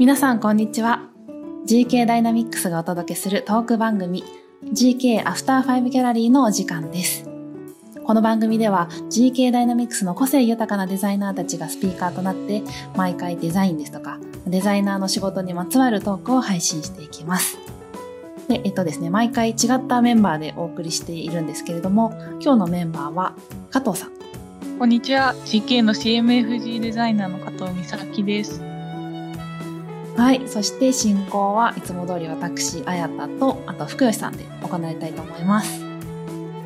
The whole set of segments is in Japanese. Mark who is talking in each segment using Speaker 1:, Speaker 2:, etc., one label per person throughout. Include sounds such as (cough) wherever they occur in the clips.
Speaker 1: 皆さんこんにちは GK ダイナミックスがお届けするトーク番組 GK アフターファイブギャラリーのお時間ですこの番組では GK ダイナミックスの個性豊かなデザイナーたちがスピーカーとなって毎回デザインですとかデザイナーの仕事にまつわるトークを配信していきますで、えっとですね、毎回違ったメンバーでお送りしているんですけれども、今日のメンバーは加藤さん。
Speaker 2: こんにちは。GK の CMFG デザイナーの加藤美咲です。
Speaker 1: はい。そして進行はいつも通り私、綾田と、あと福吉さんで行いたいと思います。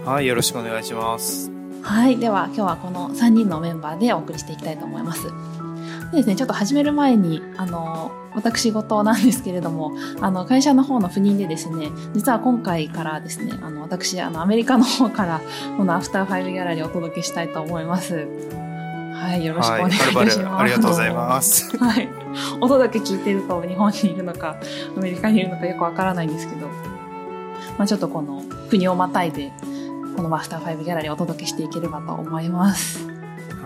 Speaker 3: はい。よろしくお願いします。
Speaker 1: はい。では今日はこの3人のメンバーでお送りしていきたいと思います。でですね、ちょっと始める前に、あの、私事なんですけれども、あの、会社の方の赴任でですね、実は今回からですね、あの、私、あの、アメリカの方から、このアフターファイブギャラリーをお届けしたいと思います。はい、よろしくお願いします。はい、
Speaker 3: ありがとうございます。
Speaker 1: はい。お届け聞いてると日本にいるのか、アメリカにいるのかよくわからないんですけど、まあちょっとこの国をまたいで、このアフターファイブギャラリーをお届けしていければと思います。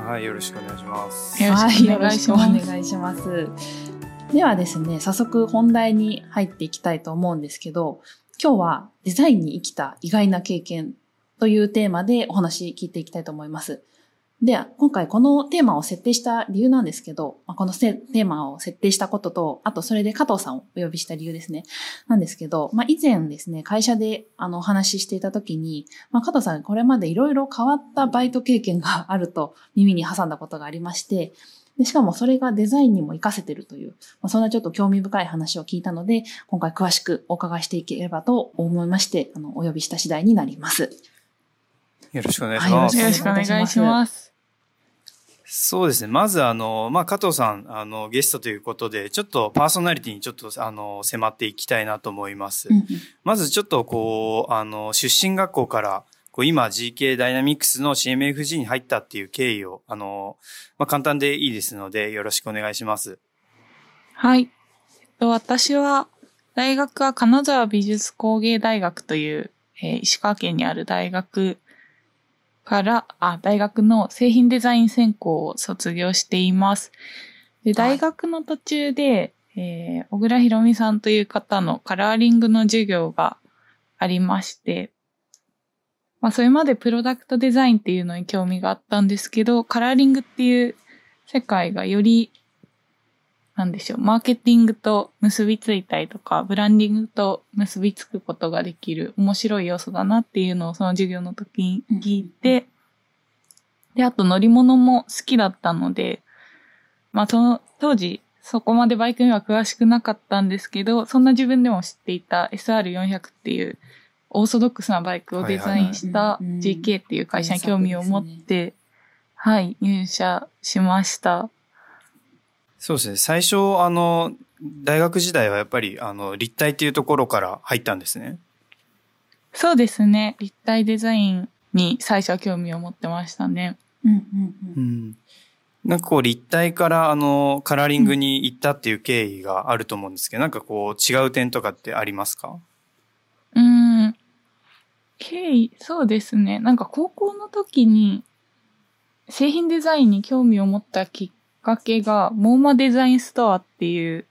Speaker 3: はい、よろしくお願いします。
Speaker 1: はい、よろしくお願いします。ではですね、早速本題に入っていきたいと思うんですけど、今日はデザインに生きた意外な経験というテーマでお話聞いていきたいと思います。で、今回このテーマを設定した理由なんですけど、このテーマを設定したことと、あとそれで加藤さんをお呼びした理由ですね。なんですけど、まあ、以前ですね、会社であのお話ししていた時に、まあ、加藤さんこれまでいろいろ変わったバイト経験があると耳に挟んだことがありまして、でしかもそれがデザインにも活かせてるという、まあ、そんなちょっと興味深い話を聞いたので、今回詳しくお伺いしていければと思いまして、あの、お呼びした次第になります。
Speaker 3: よろしくお願いします。
Speaker 2: よろしくお願いします。
Speaker 3: そうですね。まず、あの、まあ、加藤さん、あの、ゲストということで、ちょっとパーソナリティにちょっと、あの、迫っていきたいなと思います。まず、ちょっと、こう、あの、出身学校から、こう、今、GK ダイナミックスの CMFG に入ったっていう経緯を、あの、まあ、簡単でいいですので、よろしくお願いします。
Speaker 2: はい。私は、大学は金沢美術工芸大学という、えー、石川県にある大学から、あ、大学の製品デザイン専攻を卒業しています。で、大学の途中で、えー、小倉弘美さんという方のカラーリングの授業がありまして、まあ、それまでプロダクトデザインっていうのに興味があったんですけど、カラーリングっていう世界がより、なんでしょう、マーケティングと結びついたりとか、ブランディングと結びつくことができる面白い要素だなっていうのをその授業の時に聞いて、で、あと乗り物も好きだったので、まあその当時そこまでバイクには詳しくなかったんですけど、そんな自分でも知っていた SR400 っていうオーソドックスなバイクをデザインした GK っていう会社に興味を持って、はい、入社しました。
Speaker 3: そうですね。最初、あの、大学時代はやっぱり、あの、立体っていうところから入ったんですね。
Speaker 2: そうですね。立体デザインに最初は興味を持ってましたね。うんうん
Speaker 3: うん。なんかこう立体からあのカラーリングに行ったっていう経緯があると思うんですけど、なんかこう違う点とかってありますか？
Speaker 2: うん。経緯、そうですね。なんか高校の時に製品デザインに興味を持ったきっかけが、モーマデザインストアっていう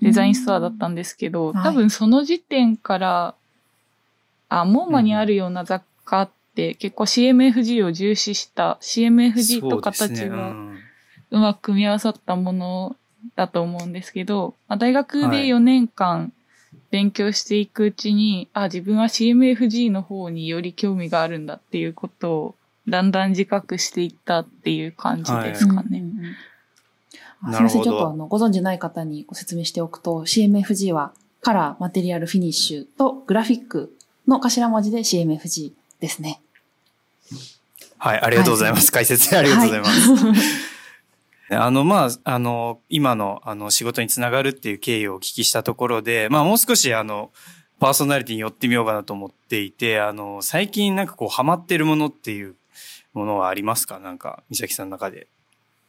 Speaker 2: デザインストアだったんですけど、多分その時点から、あ、モーマにあるような雑貨って結構 CMFG を重視した CMFG と形がうまく組み合わさったものだと思うんですけど、まあ、大学で4年間勉強していくうちに、はい、あ、自分は CMFG の方により興味があるんだっていうことをだんだん自覚していったっていう感じですかね。はい
Speaker 1: すみません、ちょっとあの、ご存知ない方にご説明しておくと、CMFG はカラー、マテリアル、フィニッシュとグラフィックの頭文字で CMFG ですね。
Speaker 3: はい、ありがとうございます。はい、解説ありがとうございます。はい、(laughs) あの、まあ、あの、今の、あの、仕事につながるっていう経緯をお聞きしたところで、まあ、もう少し、あの、パーソナリティに寄ってみようかなと思っていて、あの、最近なんかこう、ハマってるものっていうものはありますか？なんか、美咲さんの中で。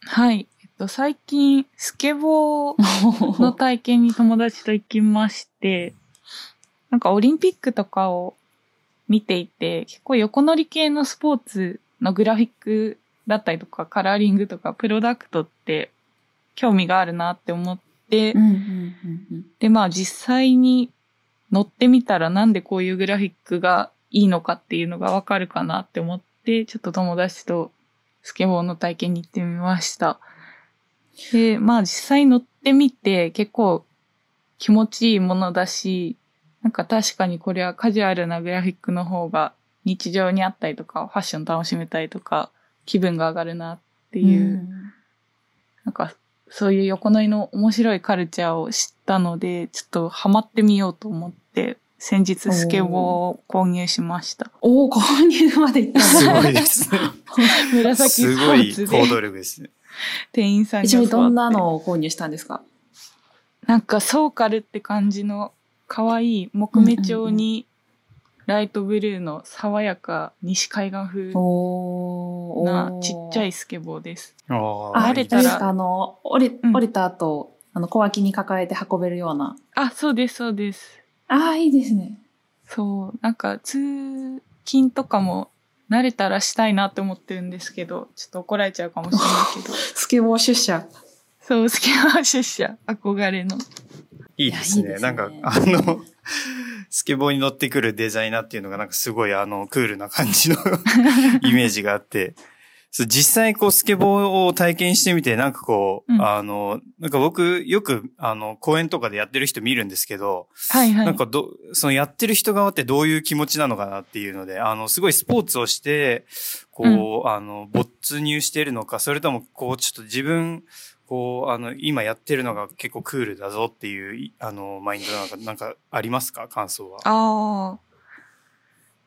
Speaker 2: はい。と、最近、スケボー (laughs) の体験に友達と行きまして、なんかオリンピックとかを見ていて、結構横乗り系のスポーツのグラフィックだったりとか、カラーリングとか、プロダクトって興味があるなって思って、
Speaker 1: うんうんうん
Speaker 2: で、まあ実際に乗ってみたらなんでこういうグラフィックがいいのかっていうのがわかるかなって思って、ちょっと友達とスケボーの体験に行ってみました。で、まあ実際乗ってみて結構気持ちいいものだし、なんか確かにこれはカジュアルなグラフィックの方が日常にあったりとか、ファッション楽しめたりとか、気分が上がるなって
Speaker 1: うん。
Speaker 2: いう、なんか、そういう横乗りの面白いカルチャーを知ったので、ちょっとハマってみようと思って、先日スケボーを購入しました。
Speaker 1: おお、購入まで行った
Speaker 3: す。ごいですね。(laughs)
Speaker 2: 紫
Speaker 3: すごい行動力ですね。
Speaker 2: 店員さんに
Speaker 1: 一応どんなのを購入したんですか？
Speaker 2: なんかソーカルって感じの可愛い木目調にライトブルーの爽やか西海岸風なちっちゃいスケボーです。
Speaker 3: あ
Speaker 1: あ、
Speaker 2: 晴れたら
Speaker 1: あれですか？あの、降り
Speaker 2: う、ん
Speaker 1: 降りた後、あの、小脇に抱えて運べるような。
Speaker 2: あ、そうです、そうです。
Speaker 1: ああ、いいですね。
Speaker 2: そう、なんか通勤とかも慣れたらしたいなって思ってるんですけど、ちょっと怒られちゃうかもしれないけど。(laughs)
Speaker 1: スケボー出社。
Speaker 2: そう、スケボー出社、憧れの。
Speaker 3: いいですね。
Speaker 1: いやいすね
Speaker 3: なんか、あの、スケボーに乗ってくるデザイナーっていうのがなんかすごいあの、クールな感じの (laughs) イメージがあって、実際こうスケボーを体験してみて、なんかこう、
Speaker 2: うん
Speaker 3: あの、なんか僕よくあの、公園とかでやってる人見るんですけど、
Speaker 2: はいはい。
Speaker 3: なんかど、そのやってる人側ってどういう気持ちなのかなっていうので、あの、すごいスポーツをして、こう、あの、没入してるのか、それとも、こう、ちょっと自分、こう、あの、今やってるのが結構クールだぞっていう、いあの、マインドなんか、なんかありますか？感想は。
Speaker 2: ああ。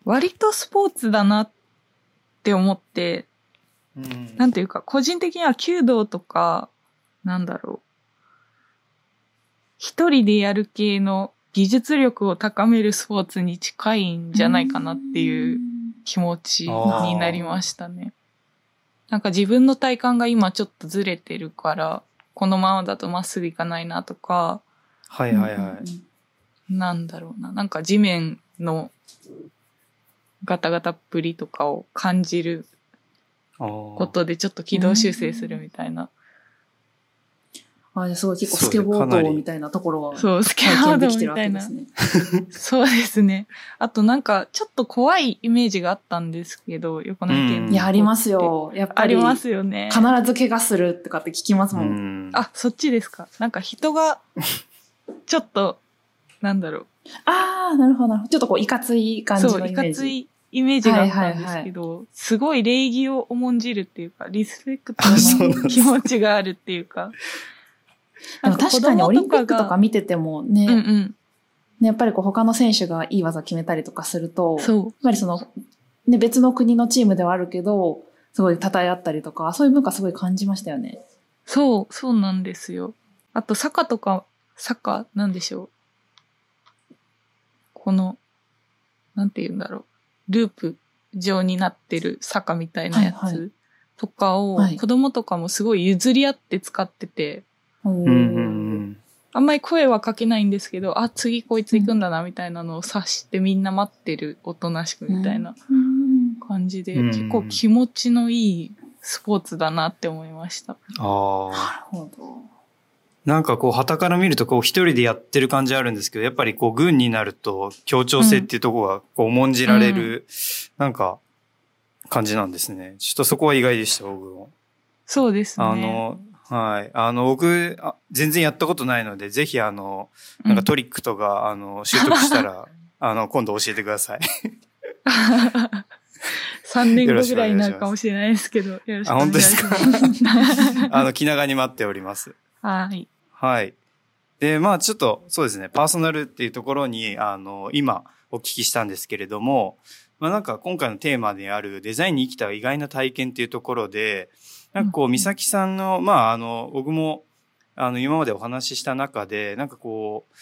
Speaker 2: 割とスポーツだなって思って、
Speaker 3: うん
Speaker 2: なんていうか、個人的には弓道とか、なんだろう。一人でやる系の技術力を高めるスポーツに近いんじゃないかなっていう気持ちになりましたね。なんか自分の体感が今ちょっとずれてるから、このままだとまっすぐいかないなとか、
Speaker 3: はいはいはい。
Speaker 2: なんだろうな。なんか地面のガタガタっぷりとかを感じる
Speaker 3: こ
Speaker 2: ことでちょっと軌道修正するみたいな。
Speaker 1: あ、じゃあすごい結構
Speaker 3: そう
Speaker 1: スケボー道みたいなところは
Speaker 2: そう、スケボード
Speaker 1: 体験できて
Speaker 2: みたいな
Speaker 1: るわけです。ね。
Speaker 2: そうですね。あとなんかちょっと怖いイメージがあったんですけど、横の県
Speaker 3: うん
Speaker 1: いや、あります。よ。やっぱり。
Speaker 2: ありますよね。
Speaker 1: 必ず怪我するとかって聞きます
Speaker 3: う
Speaker 1: もん。
Speaker 3: ん。
Speaker 2: あ、そっちですか。なんか人が、(laughs) ちょっと、なんだろう。
Speaker 1: ああ、なるほどなるほど。ちょっとこう、いかつい感じ
Speaker 2: そう、
Speaker 1: のイメージ。
Speaker 2: いかついイメージがあったんですけど、すごい礼儀を重んじるっていうか、リスペクトの気持ちがあるっていうか。(laughs)
Speaker 1: でも確かにオリンピックとか
Speaker 2: が
Speaker 1: 見ててもね、
Speaker 2: うんうん。
Speaker 1: ねやっぱりこう他の選手がいい技決めたりとかすると、やっ
Speaker 2: そう。
Speaker 1: ぱりその、ね、別の国のチームではあるけど、すごい称え合ったりとか、そういう文化すごい感じましたよね。
Speaker 2: そう、そうなんですよ。あと、坂とか、坂、なんでしょう。この、なんて言うんだろう。ループ状になってる坂みたいなやつとかを、
Speaker 1: はい
Speaker 2: 子供とかもすごい譲り合って使ってて。あんまり声はかけないんですけど、あ、次こいつ行くんだな、みたいなのを察してみんな待ってる、おとなしくみたいな
Speaker 1: うん
Speaker 2: 感じで、
Speaker 3: うん
Speaker 2: 結構気持ちのいいスポーツだなって思いました。
Speaker 3: ああ。
Speaker 1: なるほど。
Speaker 3: なんかこう、旗から見るとこう、一人でやってる感じあるんですけど、やっぱりこう、軍になると、協調性っていうところが、こう、重んじられる、なんか、感じなんですね。ちょっとそこは意外でした、僕も。
Speaker 2: そうですね。
Speaker 3: あの、はい。あの、僕あ、全然やったことないので、ぜひあの、なんかトリックとか、あの、習得したら、(laughs) あの、今度教えてください。(laughs)
Speaker 2: 3年後ぐらいになるかもしれないですけど、よろしくお願いします。
Speaker 3: あ本あの、気長に待っております。(laughs)
Speaker 2: はい。
Speaker 3: はい。で、まあちょっと、そうですね、パーソナルっていうところに、あの、今お聞きしたんですけれども、まあなんか今回のテーマであるデザインに生きた意外な体験っていうところで、なんかこう、美咲さんの、まああの、僕も、あの、今までお話しした中で、なんかこう、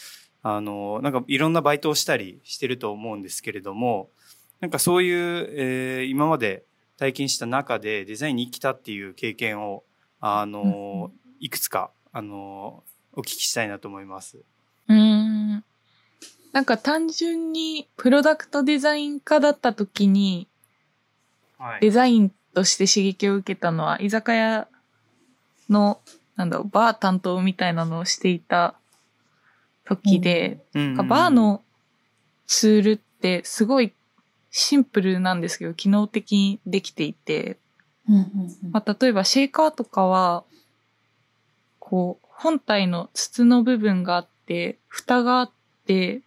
Speaker 3: あの、なんかいろんなバイトをしたりしてると思うんですけれども、なんかそういう、えー今まで体験した中でデザインに生きたっていう経験を、あの、いくつか、あの、お聞きしたいなと思います。
Speaker 2: うーん。なんか単純にプロダクトデザイン科だった時に
Speaker 3: はい。
Speaker 2: デザインとして刺激を受けたのは居酒屋の、なんだろう、バー担当みたいなのをしていた時で、
Speaker 3: うん
Speaker 2: バーのツールってすごいシンプルなんですけど、機能的にできていて、
Speaker 1: うんうんうん
Speaker 2: まあ、例えばシェーカーとかは、こう、本体の筒の部分があって、蓋があって、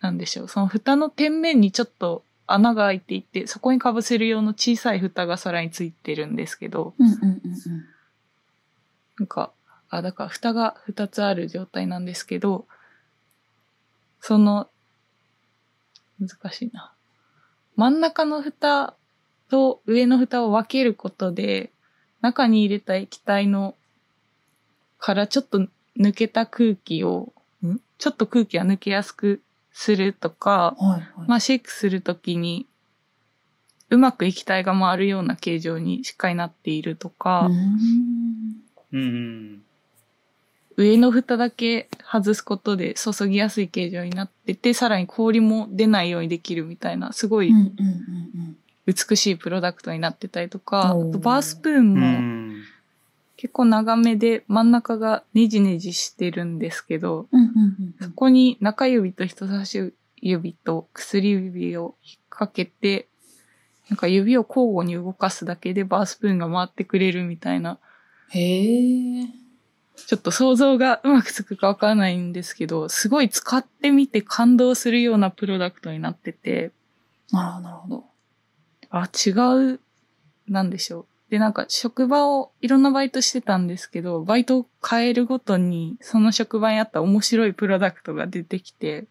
Speaker 2: なんでしょう、その蓋の天面にちょっと穴が開いていて、そこに被せる用の小さい蓋がさらについてるんですけど、
Speaker 1: うんうんうんうん
Speaker 2: なんか、あ、だから蓋が2つある状態なんですけど、その、難しいな。真ん中の蓋と上の蓋を分けることで、中に入れた液体の、からちょっと抜けた空気を、ん？ちょっと空気が抜けやすくするとか、
Speaker 1: はいはい。
Speaker 2: まあシェイクするときに、うまく液体が回るような形状にしっかりなっているとか、
Speaker 1: うーん
Speaker 3: うん。
Speaker 2: 上の蓋だけ外すことで注ぎやすい形状になってて、さらに氷も出ないようにできるみたいな、すごい美しいプロダクトになってたりとか、あとバースプーン
Speaker 3: う
Speaker 2: も
Speaker 3: ん。
Speaker 2: 結構長めで真ん中がネジネジしてるんですけど、
Speaker 1: うんうんうんうん
Speaker 2: そこに中指と人差し指と薬指を引っ掛けて、なんか指を交互に動かすだけでバースプーンが回ってくれるみたいな、
Speaker 1: へえ。
Speaker 2: ちょっと想像がうまくつくかわからないんですけど、すごい使ってみて感動するようなプロダクトになってて、
Speaker 1: なるほど、なるほど。
Speaker 2: あ、違う、なんでしょう。で、なんか職場をいろんなバイトしてたんですけど、バイトを変えるごとに、その職場にあった面白いプロダクトが出てきて、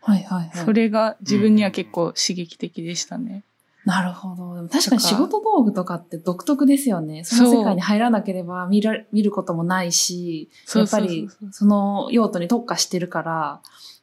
Speaker 1: はいはいはい。
Speaker 2: それが自分には結構刺激的でしたね。
Speaker 1: なるほど。確かに仕事道具とかって独特ですよね。その世界に入らなければ見ら見ることもないし、やっぱりその用途に特化してるから、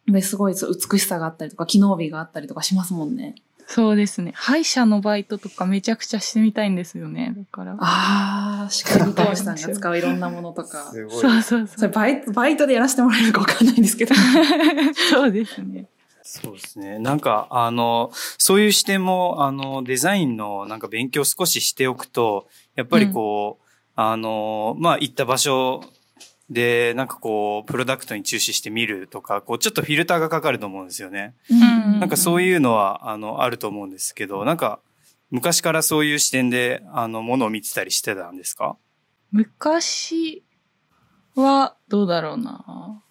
Speaker 1: ですごい美しさがあったりとか、機能美があったりとかしますもんね。
Speaker 2: そうですね。歯医者のバイトとかめちゃくちゃしてみたいんですよね。だから。
Speaker 1: ああ、歯科技工士さんが使ういろんなものとか。
Speaker 3: すごい。
Speaker 2: そうそうそう。
Speaker 1: それバイト、バイトでやらせてもらえるかわかんないんですけど。(laughs)
Speaker 2: そうですね。
Speaker 3: そうですね。なんか、あの、そういう視点も、あの、デザインのなんか勉強少ししておくと、やっぱりこう、あの、まあ、行った場所で、なんかこう、プロダクトに注視してみるとか、こう、ちょっとフィルターがかかると思うんですよね。
Speaker 2: ん
Speaker 3: なんかそういうのは、あの、あると思うんですけど、なんか、昔からそういう視点で、あの、ものを見てたりしてたんですか？
Speaker 2: 昔はどうだろうな。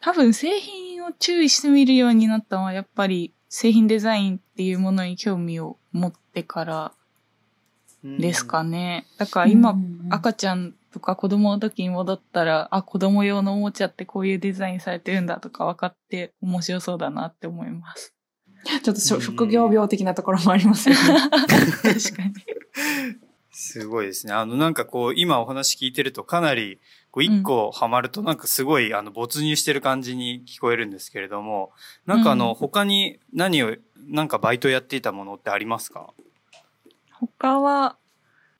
Speaker 2: 多分製品を注意してみるようになったのはやっぱり製品デザインっていうものに興味を持ってからですかね。だから今、赤ちゃんとか子供の時に戻ったら、あ、子供用のおもちゃってこういうデザインされてるんだとか分かって面白そうだなって思います。(laughs)
Speaker 1: ちょっと職業病的なところもありますよね。(laughs)
Speaker 2: 確かに。
Speaker 3: すごいですね。あの、なんかこう、今お話聞いてるとかなり、こう、一個ハマるとなんかすごい、あの、没入してる感じに聞こえるんですけれども、なんかあの、
Speaker 2: うん
Speaker 3: 他に何を、なんかバイトやっていたものってありますか？
Speaker 2: 他は、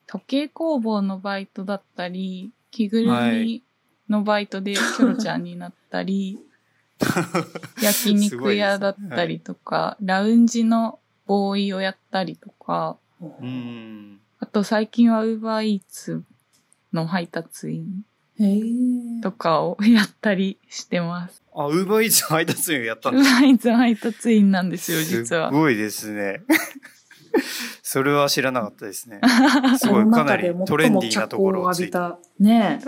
Speaker 2: 時計工房のバイトだったり、着ぐるみのバイトでキョロちゃんになったり、(laughs) 焼肉屋だったりとか、ラウンジのボーイをやったりとか、
Speaker 3: うん。
Speaker 2: あと最近はウーバーイーツの配達員
Speaker 1: へえ。
Speaker 2: とかをやったりしてます。
Speaker 3: あ、ウーバーイーツ配達員をやった
Speaker 2: ウーバ
Speaker 3: んです
Speaker 2: ーイーツの配達員なんですよ、実は
Speaker 3: す。ごいですね。(laughs) それは知らなかったですね。(laughs) すごい、
Speaker 1: その
Speaker 3: かなり
Speaker 1: 中で最も
Speaker 3: トレンディーなところをついて。
Speaker 1: 脚光を浴びた。ね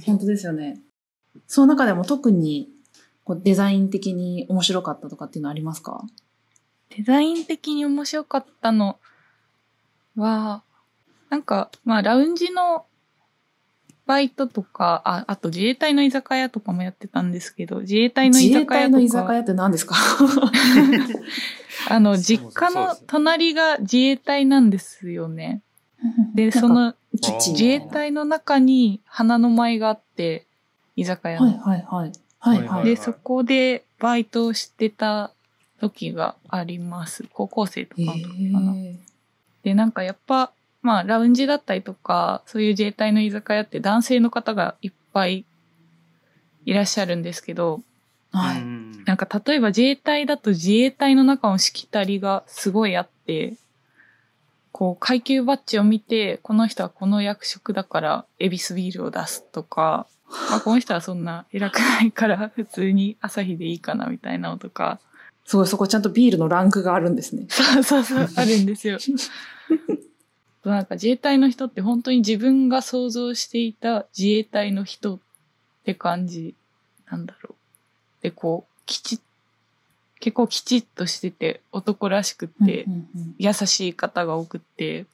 Speaker 1: え。本当ですよね。その中でも特にこうデザイン的に面白かったとかっていうのありますか？
Speaker 2: デザイン的に面白かったのは、なんか、まあ、ラウンジのバイトとか、あ、あと自衛隊の居酒屋とかもやってたんですけど、自衛隊の居
Speaker 1: 自衛
Speaker 2: 酒屋と
Speaker 1: 隊の居酒
Speaker 2: か、
Speaker 1: 屋って何ですか？(laughs) (laughs)
Speaker 2: あの、実家の隣が自衛隊なんですよね。で、その自衛隊の中に花の舞があって、居酒屋の。
Speaker 1: はいはいはい。はい
Speaker 3: は
Speaker 1: はいい。
Speaker 2: で、そこでバイトをしてた時があります。高校生とか
Speaker 1: へ
Speaker 2: の時かな。
Speaker 1: え。
Speaker 2: で、なんかやっぱ、まあ、ラウンジだったりとか、そういう自衛隊の居酒屋って男性の方がいっぱいいらっしゃるんですけど、
Speaker 1: はい。
Speaker 3: うん
Speaker 2: なんか例えば自衛隊だと自衛隊の中のしきたりがすごいあって、こう、階級バッジを見て、この人はこの役職だから、エビスビールを出すとか、まあ、この人はそんな偉くないから普通に朝日でいいかなみたいなのとか。
Speaker 1: すごい、そこちゃんとビールのランクがあるんですね。
Speaker 2: そうそうそう、あるんですよ。(laughs) なんか自衛隊の人って本当に自分が想像していた自衛隊の人って感じなんだろう。で、こう、きちっ、結構きちっとしてて男らしくて、優しい方が多くて、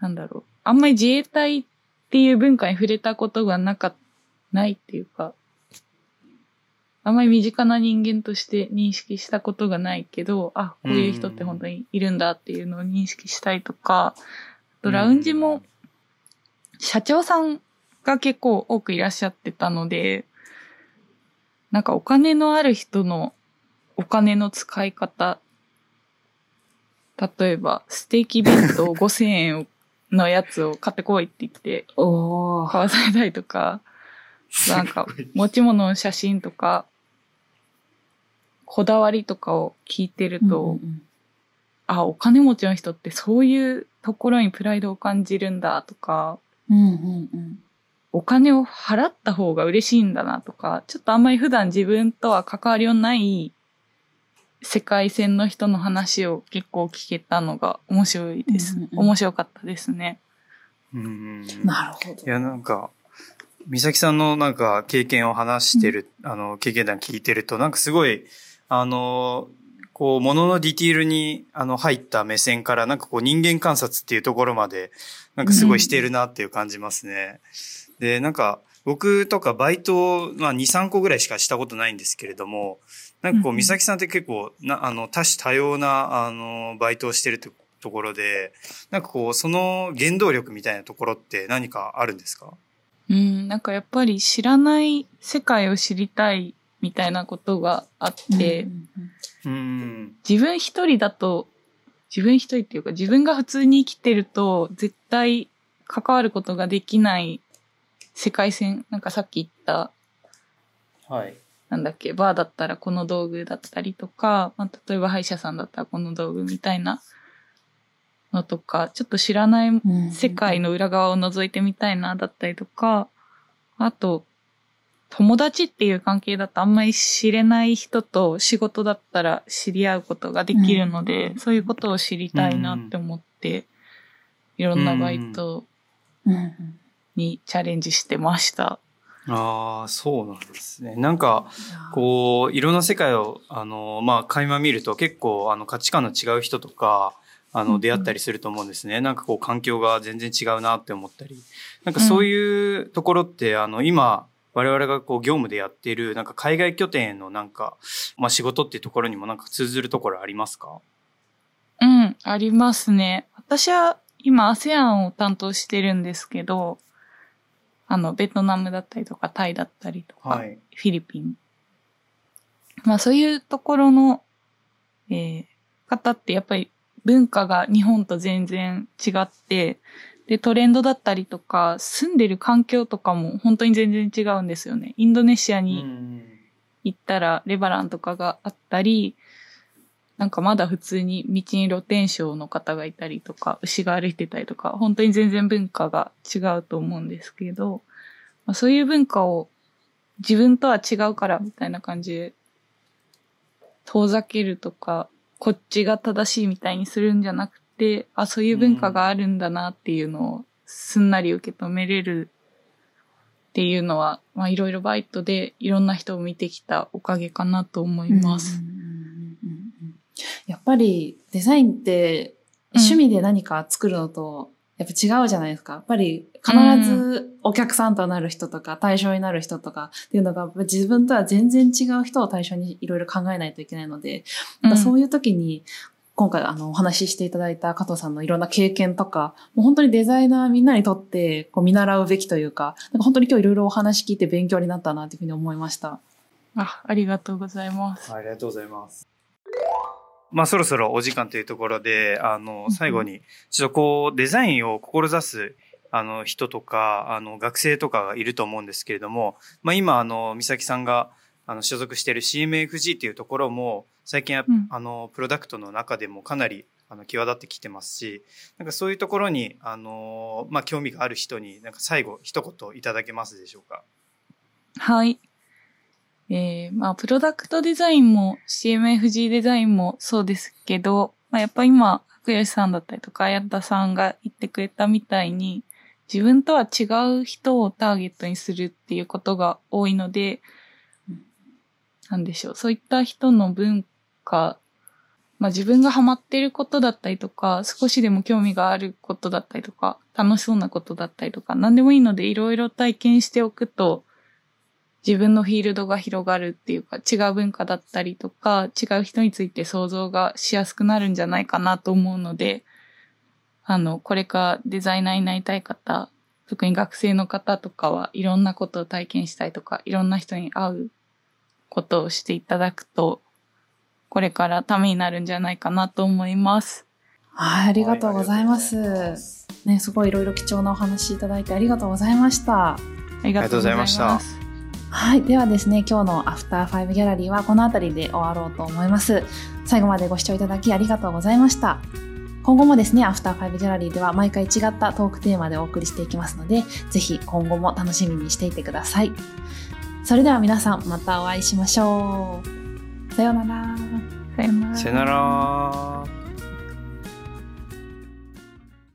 Speaker 2: なんだろう。あんまり自衛隊っていう文化に触れたことがなか、ないっていうか、あんまり身近な人間として認識したことがないけど、あ、こういう人って本当にいるんだっていうのを認識したいとか、あとラウンジも、社長さんが結構多くいらっしゃってたので、なんかお金のある人のお金の使い方、例えばステーキ弁当5000円のやつを買ってこいって言って、買わされたりとか、なんか持ち物の写真とか、こだわりとかを聞いてると、うんうん、あ、お金持ちの人ってそういうところにプライドを感じるんだとか、
Speaker 1: うんうんうん、
Speaker 2: お金を払った方が嬉しいんだなとか、ちょっとあんまり普段自分とは関わりのない世界線の人の話を結構聞けたのが面白いです。うんうん、面白かったですね。
Speaker 3: うん、
Speaker 1: なるほど。
Speaker 3: いや、なんか、美咲さんのなんか経験を話してる、うん、あの、経験談聞いてると、なんかすごい、あの、こう、もののディティールに、あの、入った目線から、なんかこう、人間観察っていうところまで、なんかすごいしてるなっていう感じますね。うん、で、なんか、僕とかバイト、まあ、2、3個ぐらいしかしたことないんですけれども、なんかこう、美咲さんって結構、な、あの、多種多様な、あの、バイトをしてるってところで、なんかこう、その原動力みたいなところって何かあるんですか？
Speaker 2: うん、なんかやっぱり知らない世界を知りたいみたいなことがあって、
Speaker 3: うん、
Speaker 2: 自分一人だと、自分一人っていうか自分が普通に生きてると絶対関わることができない世界線、なんかさっき言った、
Speaker 3: はい。
Speaker 2: なんだっけ、バーだったらこの道具だったりとか、まあ、例えば歯医者さんだったらこの道具みたいなのとか、ちょっと知らない世界の裏側を覗いてみたいなだったりとか、あと、友達っていう関係だとあんまり知れない人と仕事だったら知り合うことができるので、うん、そういうことを知りたいなって思って、いろんなバイトにチャレンジしてました。
Speaker 3: ああ、そうなんですね。なんか、こう、いろんな世界を、あの、まあ、垣間見ると結構、あの、価値観の違う人とか、あの、出会ったりすると思うんですね。なんかこう、環境が全然違うなって思ったり。なんかそういうところって、あの、今、我々がこう業務でやっている、なんか海外拠点のなんか、まあ仕事っていうところにもなんか通ずるところありますか？
Speaker 2: うん、ありますね。私は今 ASEAN を担当してるんですけど、あの、ベトナムだったりとか、タイだったりとか、はい、フィリピン。まあそういうところの、えー、方ってやっぱり文化が日本と全然違って、で、トレンドだったりとか、住んでる環境とかも本当に全然違うんですよね。インドネシアに行ったらレバランとかがあったり、なんかまだ普通に道に露天商の方がいたりとか、牛が歩いてたりとか、本当に全然文化が違うと思うんですけど、まあ、そういう文化を自分とは違うからみたいな感じで遠ざけるとか、こっちが正しいみたいにするんじゃなくて、あ、そういう文化があるんだなっていうのをすんなり受け止めれるっていうのは、まあいろいろバイトでいろんな人を見てきたおかげかなと思います。
Speaker 1: やっぱりデザインって趣味で何か作るのとやっぱ違うじゃないですか。やっぱり必ずお客さんとなる人とか対象になる人とかっていうのが自分とは全然違う人を対象にいろいろ考えないといけないので、そういう時に今回あのお話ししていただいた加藤さんのいろんな経験とか、もう本当にデザイナーみんなにとってこう見習うべきというか、なんか本当に今日いろいろお話聞いて勉強になったなというふうに思いました。
Speaker 2: あ、ありがとうございます。
Speaker 3: ありがとうございます。まあそろそろお時間というところで、あの、最後に、ちょっとこう、デザインを志す、あの、人とか、あの、学生とかがいると思うんですけれども、まあ今、あの、美咲さんが、あの、所属している CMFG っていうところも、最近、うん、あの、プロダクトの中でもかなり、あの際立ってきてますしなんかそういうところにあの、まあ、興味がある人になんか最後一言いただけますでしょうか？
Speaker 2: はい。えー、まあ、プロダクトデザインも CMFG デザインもそうですけど、まあ、やっぱ今、福吉さんだったりとか、綾田さんが言ってくれたみたいに、自分とは違う人をターゲットにするっていうことが多いので、なんでしょう。そういった人の文化、まあ自分がハマってることだったりとか、少しでも興味があることだったりとか、楽しそうなことだったりとか、何でもいいのでいろいろ体験しておくと、自分のフィールドが広がるっていうか、違う文化だったりとか、違う人について想像がしやすくなるんじゃないかなと思うので、あの、これからデザイナーになりたい方、特に学生の方とかはいろんなことを体験したいとか、いろんな人に会うことをしていただくと、これからためになるんじゃないかなと思います。
Speaker 1: はい、ありがとうございます。ね、すごいいろいろ貴重なお話いただいてありがとうございました。
Speaker 2: ありがとうございました。
Speaker 1: はい。ではですね、今日のアフターファイブギャラリーはこの辺りで終わろうと思います。最後までご視聴いただきありがとうございました。今後もですね、アフターファイブギャラリーでは毎回違ったトークテーマでお送りしていきますので、ぜひ今後も楽しみにしていてください。それでは皆さんまたお会いしましょう。さようなら。
Speaker 2: さようなら。
Speaker 3: さよなら。